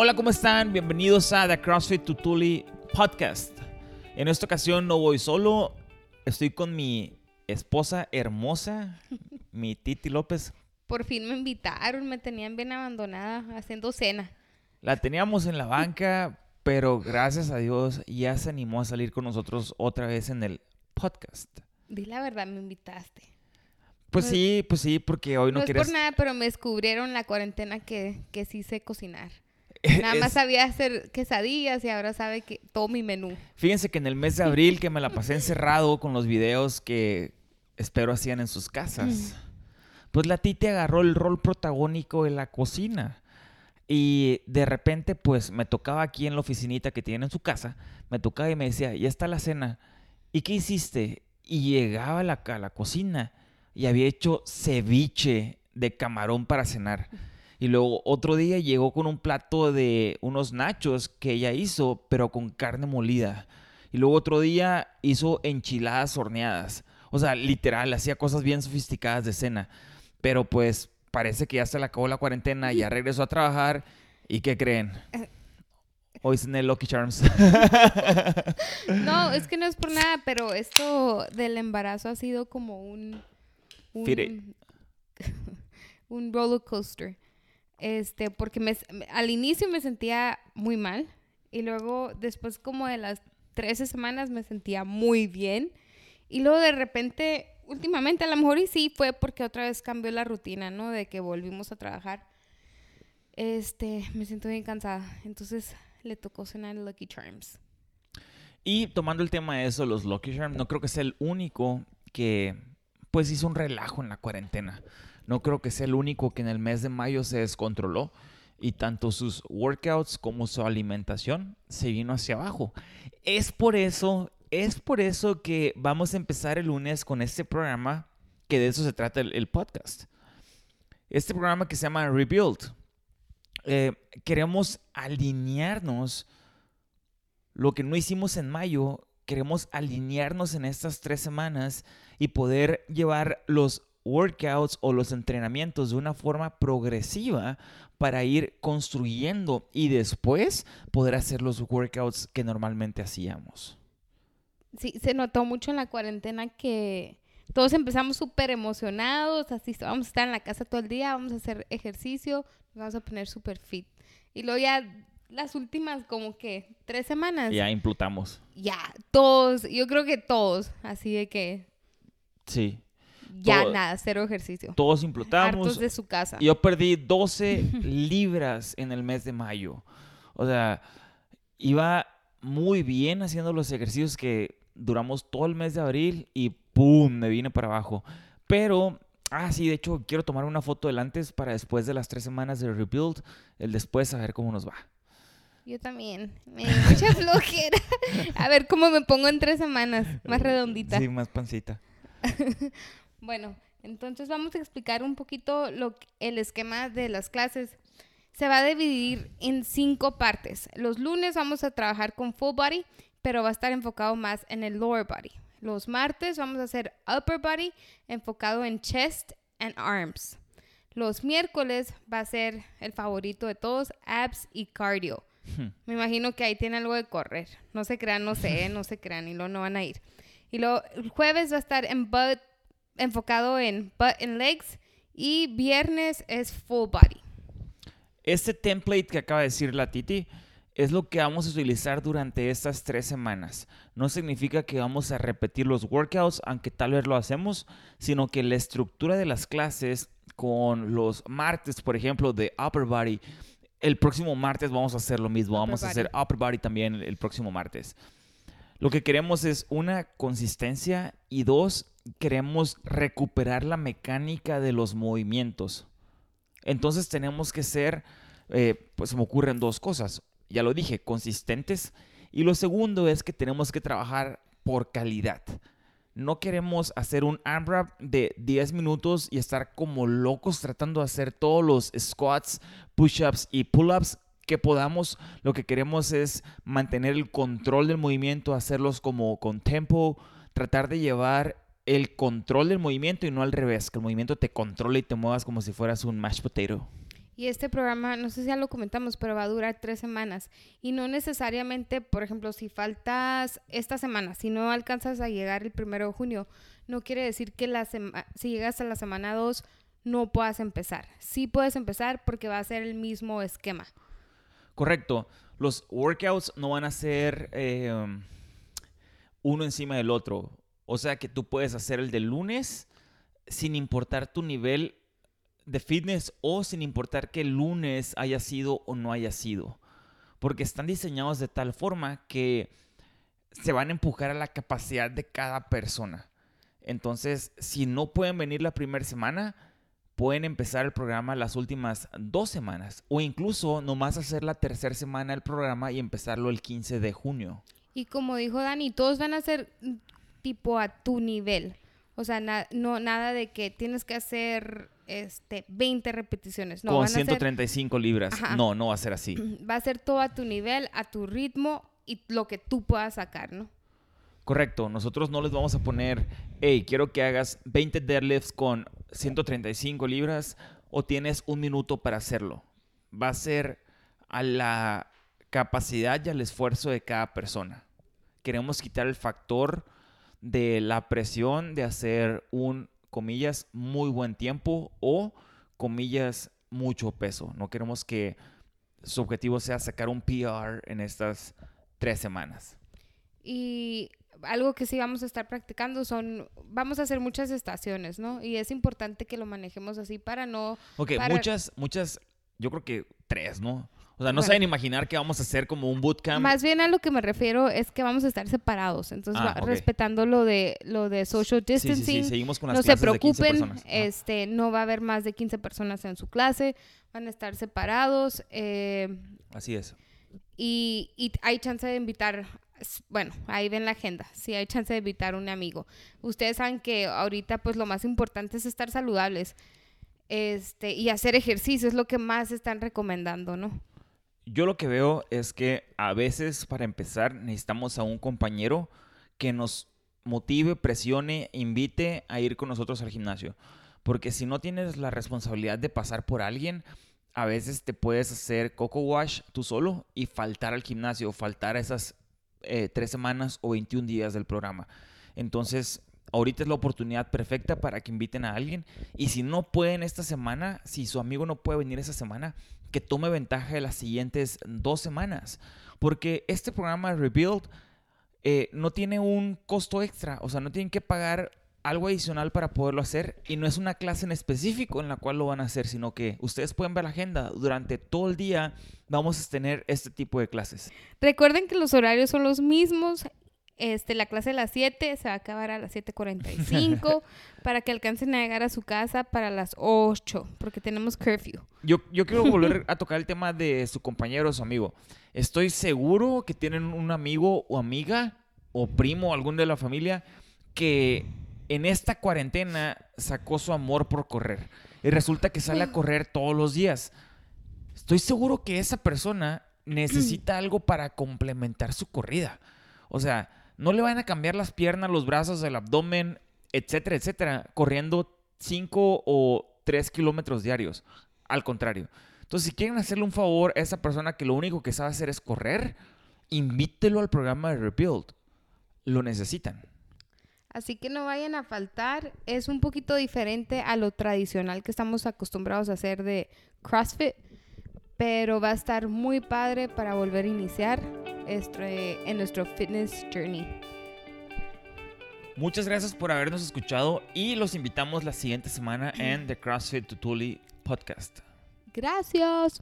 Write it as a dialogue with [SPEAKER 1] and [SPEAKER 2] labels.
[SPEAKER 1] Hola, ¿cómo están? Bienvenidos a The CrossFit Tutuli Podcast. En esta ocasión no voy solo, estoy con mi esposa hermosa, mi Titi López.
[SPEAKER 2] Por fin me invitaron, me tenían bien abandonada haciendo cena.
[SPEAKER 1] La teníamos en la banca, pero gracias a Dios ya se animó a salir con nosotros otra vez en el podcast.
[SPEAKER 2] Di la verdad, me invitaste.
[SPEAKER 1] Pues
[SPEAKER 2] No-
[SPEAKER 1] sí, pues sí, porque hoy no,
[SPEAKER 2] No, es
[SPEAKER 1] quieres...
[SPEAKER 2] por nada, pero me descubrieron la cuarentena que, que sí sé cocinar. Nada
[SPEAKER 1] Es-
[SPEAKER 2] más sabía hacer quesadillas y ahora sabe que todo mi menú.
[SPEAKER 1] Fíjense que en el mes de abril que me la pasé encerrado con los videos que espero hacían en sus casas, pues la Titi agarró el rol protagónico de la cocina. Y de repente, pues me tocaba aquí en la oficinita que tiene en su casa, me tocaba y me decía, ya está la cena. ¿Y qué hiciste? Y llegaba a la, a la cocina y había hecho ceviche de camarón para cenar. Y luego otro día llegó con un plato de unos nachos que ella hizo, pero con carne molida. Y luego otro día hizo enchiladas horneadas. O sea, literal, hacía cosas bien sofisticadas de cena. Pero pues parece que ya se le acabó la cuarentena, ya regresó a trabajar. ¿Y qué creen? Hoy cené Lucky Charms.
[SPEAKER 2] No, es que no es por nada, pero esto del embarazo ha sido como un... un un roller coaster. Este, porque me, al inicio me sentía muy mal y luego después como de las 13 semanas me sentía muy bien y luego de repente, últimamente a lo mejor y sí fue porque otra vez cambió la rutina, ¿no? De que volvimos a trabajar. Este, me siento bien cansada, entonces le tocó cenar Lucky Charms.
[SPEAKER 1] Y tomando el tema de eso, los Lucky Charms, no creo que sea el único que pues hizo un relajo en la cuarentena. No creo que sea el único que en el mes de mayo se descontroló y tanto sus workouts como su alimentación se vino hacia abajo. Es por eso, es por eso que vamos a empezar el lunes con este programa que de eso se trata el, podcast. Este programa que se llama Rebuild. Eh, queremos alinearnos lo que no hicimos en mayo, queremos alinearnos en estas tres semanas y poder llevar los workouts o los entrenamientos de una forma progresiva para ir construyendo y después poder hacer los workouts que normalmente hacíamos.
[SPEAKER 2] Sí, se notó mucho en la cuarentena que todos empezamos súper emocionados, así vamos a estar en la casa todo el día, vamos a hacer ejercicio, vamos a poner súper fit. Y luego ya las últimas como que tres semanas,
[SPEAKER 1] Ya implutamos.
[SPEAKER 2] ya, todos, yo creo que todos, así de que
[SPEAKER 1] Sí,
[SPEAKER 2] ya
[SPEAKER 1] Todo-
[SPEAKER 2] nada, cero ejercicio.
[SPEAKER 1] todos implutamos.
[SPEAKER 2] Hartos de su casa.
[SPEAKER 1] Yo perdí 12 libras en el mes de mayo. O sea, iba muy bien haciendo los ejercicios que duramos todo el mes de abril y ¡pum! me vine para abajo. Pero, ah, sí, de hecho, quiero tomar una foto del antes para después de las tres semanas de rebuild, el después a ver cómo nos va.
[SPEAKER 2] Yo también. Me dio mucha flojera. A ver cómo me pongo en tres semanas, más redondita.
[SPEAKER 1] Sí, más pancita.
[SPEAKER 2] Bueno, entonces vamos a explicar un poquito lo, el esquema de las clases. Se va a dividir en cinco partes. Los lunes vamos a trabajar con full body, pero va a estar enfocado más en el lower body. Los martes vamos a hacer upper body, enfocado en chest and arms. Los miércoles va a ser el favorito de todos, abs y cardio. Me imagino que ahí tiene algo de correr. No se crean, no sé, no se crean y luego no van a ir. Y luego el jueves va a estar en butt, enfocado en butt and legs. Y viernes es full body.
[SPEAKER 1] Este template que acaba de decir la Titi es lo que vamos a utilizar durante estas tres semanas. No significa que vamos a repetir los workouts, aunque tal vez lo hacemos, sino que la estructura de las clases con los martes, por ejemplo, de upper body, el próximo martes vamos a hacer lo mismo.
[SPEAKER 2] Upper
[SPEAKER 1] vamos a
[SPEAKER 2] body.
[SPEAKER 1] hacer upper body también el, el próximo martes. Lo que queremos es una consistencia y dos, queremos recuperar la mecánica de los movimientos. Entonces tenemos que ser, eh, pues se me ocurren dos cosas. Ya lo dije, consistentes. Y lo segundo es que tenemos que trabajar por calidad. No queremos hacer un AMRAP de 10 minutos y estar como locos tratando de hacer todos los squats, push-ups y pull-ups que podamos. Lo que queremos es mantener el control del movimiento, hacerlos como con tempo, tratar de llevar el control del movimiento y no al revés, que el movimiento te controle y te muevas como si fueras un mashed potato.
[SPEAKER 2] Y este programa, no sé si ya lo comentamos, pero va a durar tres semanas. Y no necesariamente, por ejemplo, si faltas esta semana, si no alcanzas a llegar el primero de junio, no quiere decir que la si llegas a la semana 2 no puedas empezar. Sí puedes empezar porque va a ser el mismo esquema.
[SPEAKER 1] Correcto. Los workouts no van a ser eh, uno encima del otro. O sea que tú puedes hacer el de lunes sin importar tu nivel de fitness o sin importar que el lunes haya sido o no haya sido. Porque están diseñados de tal forma que se van a empujar a la capacidad de cada persona. Entonces, si no pueden venir la primera semana, pueden empezar el programa las últimas dos semanas o incluso nomás hacer la tercera semana del programa y empezarlo el 15 de junio.
[SPEAKER 2] Y como dijo Dani, todos van a ser tipo a tu nivel. O sea, no, nada de que tienes que hacer este, 20 repeticiones. No,
[SPEAKER 1] Con 135 libras. No, no va a ser así.
[SPEAKER 2] Va a ser todo a tu nivel, a tu ritmo y lo que tú puedas sacar, ¿no?
[SPEAKER 1] Correcto. Nosotros no les vamos a poner, hey, quiero que hagas 20 deadlifts con 135 libras o tienes un minuto para hacerlo. Va a ser a la capacidad y al esfuerzo de cada persona. Queremos quitar el factor de la presión de hacer un comillas, muy buen tiempo o, comillas, mucho peso. No queremos que su objetivo sea sacar un PR en estas tres semanas.
[SPEAKER 2] Y algo que sí vamos a estar practicando son, vamos a hacer muchas estaciones, ¿no? Y es importante que lo manejemos así para no...
[SPEAKER 1] Ok, muchas, muchas, yo creo que tres, ¿no? O sea, no saben imaginar que vamos a hacer como un bootcamp.
[SPEAKER 2] Más bien a lo que me refiero es que vamos a estar separados. Entonces, ah, respetando lo de lo de social distancing. Sí, sí,
[SPEAKER 1] Seguimos con las
[SPEAKER 2] no
[SPEAKER 1] se
[SPEAKER 2] preocupen, este, no va a haber más de 15 personas en su clase. Van a estar separados. Eh,
[SPEAKER 1] Así es.
[SPEAKER 2] Y, y hay chance de invitar bueno, ahí ven la agenda, sí hay chance de invitar a un amigo. Ustedes saben que ahorita pues lo más importante es estar saludables este, y hacer ejercicio, es lo que más están recomendando, ¿no?
[SPEAKER 1] Yo lo que veo es que a veces para empezar necesitamos a un compañero que nos motive, presione, invite a ir con nosotros al gimnasio. Porque si no tienes la responsabilidad de pasar por alguien, a veces te puedes hacer coco wash tú solo y faltar al gimnasio, faltar esas eh, tres semanas o 21 días del programa. Entonces, ahorita es la oportunidad perfecta para que inviten a alguien. Y si no pueden esta semana, si su amigo no puede venir esa semana, que tome ventaja de las siguientes dos semanas. Porque este programa Rebuild eh, no tiene un costo extra. O sea, no tienen que pagar algo adicional para poderlo hacer. Y no es una clase en específico en la cual lo van a hacer, sino que ustedes pueden ver la agenda. Durante todo el día vamos a tener este tipo de clases.
[SPEAKER 2] Recuerden que los horarios son los mismos este, la clase de las 7 se va a acabar a las 7.45 para que alcancen a llegar a su casa para las 8, porque tenemos curfew.
[SPEAKER 1] Yo, yo quiero volver a tocar el tema de su compañero o su amigo. Estoy seguro que tienen un amigo o amiga o primo o algún de la familia que en esta cuarentena sacó su amor por correr y resulta que sale a correr todos los días. Estoy seguro que esa persona necesita algo para complementar su corrida. O sea, no le van a cambiar las piernas, los brazos, el abdomen, etcétera, etcétera, corriendo 5 o 3 kilómetros diarios. Al contrario. Entonces, si quieren hacerle un favor a esa persona que lo único que sabe hacer es correr, invítelo al programa de Rebuild. Lo necesitan.
[SPEAKER 2] Así que no vayan a faltar. Es un poquito diferente a lo tradicional que estamos acostumbrados a hacer de CrossFit, pero va a estar muy padre para volver a iniciar este, en nuestro fitness journey.
[SPEAKER 1] Muchas gracias por habernos escuchado y los invitamos la siguiente semana en The CrossFit Tutuli podcast.
[SPEAKER 2] Gracias.